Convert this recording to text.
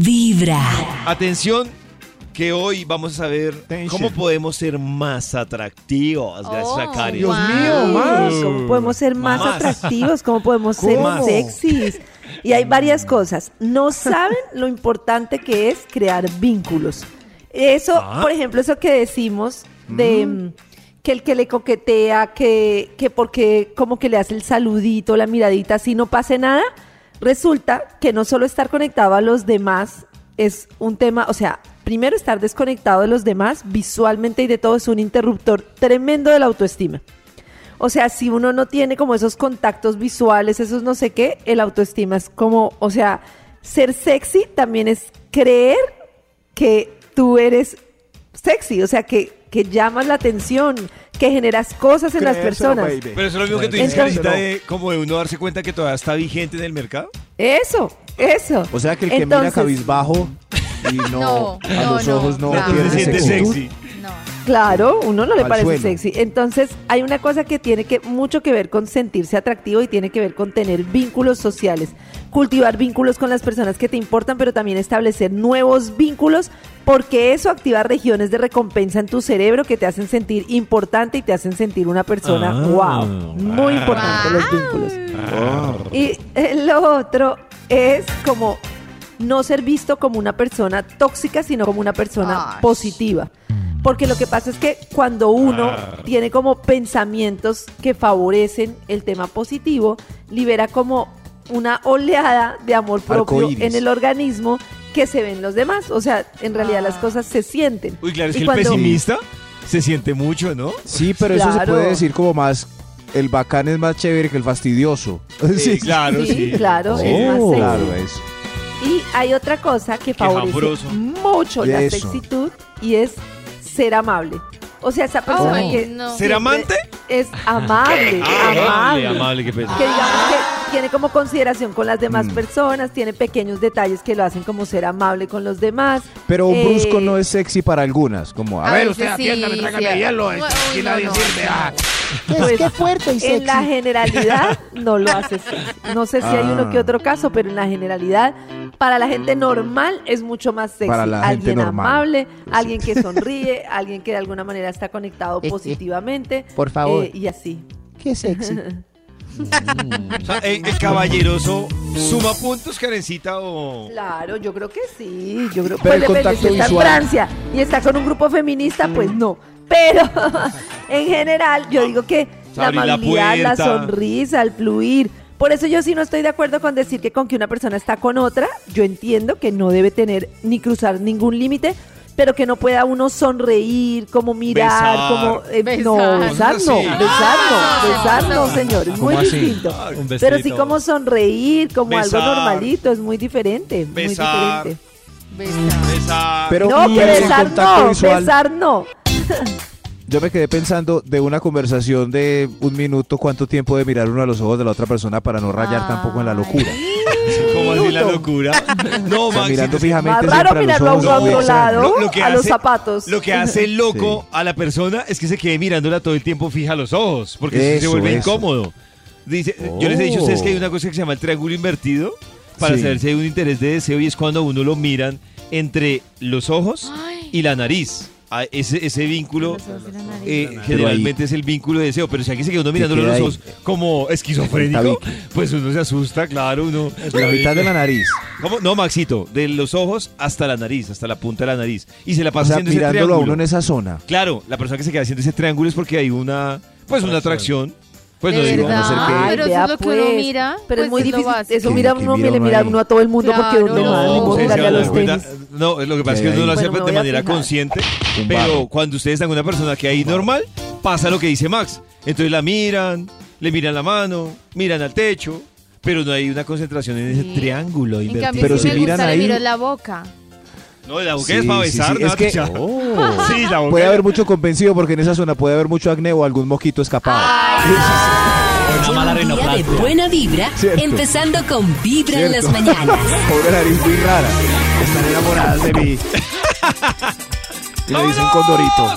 Vibra. Atención, que hoy vamos a saber cómo podemos ser más atractivos gracias a Oh, Karen. Dios mío, más. ¿Cómo podemos ser más, Más. atractivos? ¿Cómo podemos ser ¿Cómo? sexys? Y hay varias cosas. No saben lo importante que es crear vínculos. Eso, Ah. por ejemplo, eso que decimos de mm, que el que le coquetea, que, que porque como que le hace el saludito, la miradita, así no pase nada. Resulta que no solo estar conectado a los demás es un tema, o sea, primero estar desconectado de los demás visualmente y de todo es un interruptor tremendo de la autoestima. O sea, si uno no tiene como esos contactos visuales, esos no sé qué, el autoestima es como, o sea, ser sexy también es creer que tú eres sexy, o sea, que, que llamas la atención, que generas cosas en las personas. Pero eso es lo mismo que tú dices, Entonces- de como de uno darse cuenta que todavía está vigente en el mercado. Eso, eso. O sea que el que mira cabizbajo y no, No, a los no, ojos no, no. Pierde sexy. Claro, uno no le Al parece suelo. sexy. Entonces, hay una cosa que tiene que mucho que ver con sentirse atractivo y tiene que ver con tener vínculos sociales, cultivar vínculos con las personas que te importan, pero también establecer nuevos vínculos, porque eso activa regiones de recompensa en tu cerebro que te hacen sentir importante y te hacen sentir una persona, Ah. wow, muy importante los vínculos. Ah. Y eh, lo otro es como no ser visto como una persona tóxica, sino como una persona positiva. Porque lo que pasa es que cuando uno tiene como pensamientos que favorecen el tema positivo, libera como una oleada de amor propio en el organismo que se ven los demás. O sea, en realidad las cosas se sienten. Uy, claro, es Y que el pesimista se siente mucho, ¿no? Sí, pero eso se puede decir como más, el bacán es más chévere que el fastidioso. Sí, claro, Sí, sí. claro, es más Oh, sexy. claro, eso. Y hay otra cosa que favorece mucho la sexitud y es ser amable. O sea, esa persona Ay, que no. ¿Ser amante? es amable, amable. amable, qué pena. Que digamos que tiene como consideración con las demás Mm. personas, tiene pequeños detalles que lo hacen como ser amable con los demás. Pero un Eh, brusco no es sexy para algunas, como, a, A ver, veces usted sí, atiéndame, tráigame sí. hielo, Uy, aquí uy, nadie no, no, sirve. no. ah. Pues, Qué fuerte y sexy. En la generalidad no lo hace sexy. No sé si hay uno que otro caso, pero en la generalidad, para la gente normal es mucho más sexy. Para la gente alguien normal. amable, alguien que sonríe, alguien que de alguna manera está conectado Este. positivamente. Por favor. eh, y así. Qué sexy. O sea, ¿el, el caballeroso suma puntos, Karencita, o...? Claro, yo creo que sí. Yo creo Pero el pues si está visual. en Francia y está con un grupo feminista, pues no. Pero en general, yo digo que la amabilidad, la, sonrisa, el fluir. Por eso yo sí no estoy de acuerdo con decir que con que una persona está con otra, yo entiendo que no debe tener ni cruzar ningún límite, pero que no pueda uno sonreír, como mirar, Besar. como eh, no, Besar. besar no, besar no, Ah, besar no, no. señor, es muy ¿Cómo así? distinto. Pero sí como sonreír, como algo Besar. normalito, es muy diferente, muy Besar. diferente. Besa. Besar. Pero No, que besar no, visual, besar no. yo me quedé pensando de una conversación de un minuto, cuánto tiempo de mirar uno a los ojos de la otra persona para no rayar tampoco en la locura. ¿Cómo así la locura? No, O sea, Maxi, mirando fijamente Más raro mirarlo a los ojos. a otro lado, Lo- lo que a los hace- zapatos. Lo que hace el loco a la persona es que se quede mirándola todo el tiempo fija a los ojos, porque así se Eso, vuelve eso. incómodo. Dice, Yo les he dicho a ustedes que hay Oh. una cosa que se llama el triángulo invertido para Sí. saber si hay un interés de deseo y es cuando a uno lo miran entre los ojos Ay. y la nariz. Ese, ese vínculo eh, generalmente es el vínculo de deseo, pero si aquí se queda uno mirándolo queda los ojos como esquizofrénico, pues uno se asusta, claro, uno... La mitad de la nariz. ¿Cómo? No, Maxito, de los ojos hasta la nariz, hasta la punta de la nariz. Y se la O pasa sea, haciendo ese a triángulo. uno en esa zona. Claro, la persona que se queda haciendo ese triángulo es porque hay una, pues una atracción. Pues no digo, a no verdad, ser que- Ay, pero eso es lo que uno pues, mira. Pero es pues muy difícil. básico. Eso mira uno, le uno mira ahí. uno a todo el mundo porque donde No, los tenis. no, lo que pasa es que uno lo ahí- hace de manera fijar. consciente, pero cuando ustedes están con una persona que hay normal, pasa lo que dice Max. Entonces la miran, le miran la mano, miran al techo, pero no hay una concentración en ese Sí. triángulo En invertido. cambio, Pero si, si me miran gusta, ahí- le miro la boca. No, la boca Sí, es para besar, es que-. Oh. Sí, la boca. Puede haber mucho convencido porque en esa zona puede haber mucho acné o algún mosquito escapado. Un día de buena vibra, Cierto. empezando con Vibra en las mañanas. Pobre nariz muy rara. Están enamoradas de mí. Y le dicen condorito.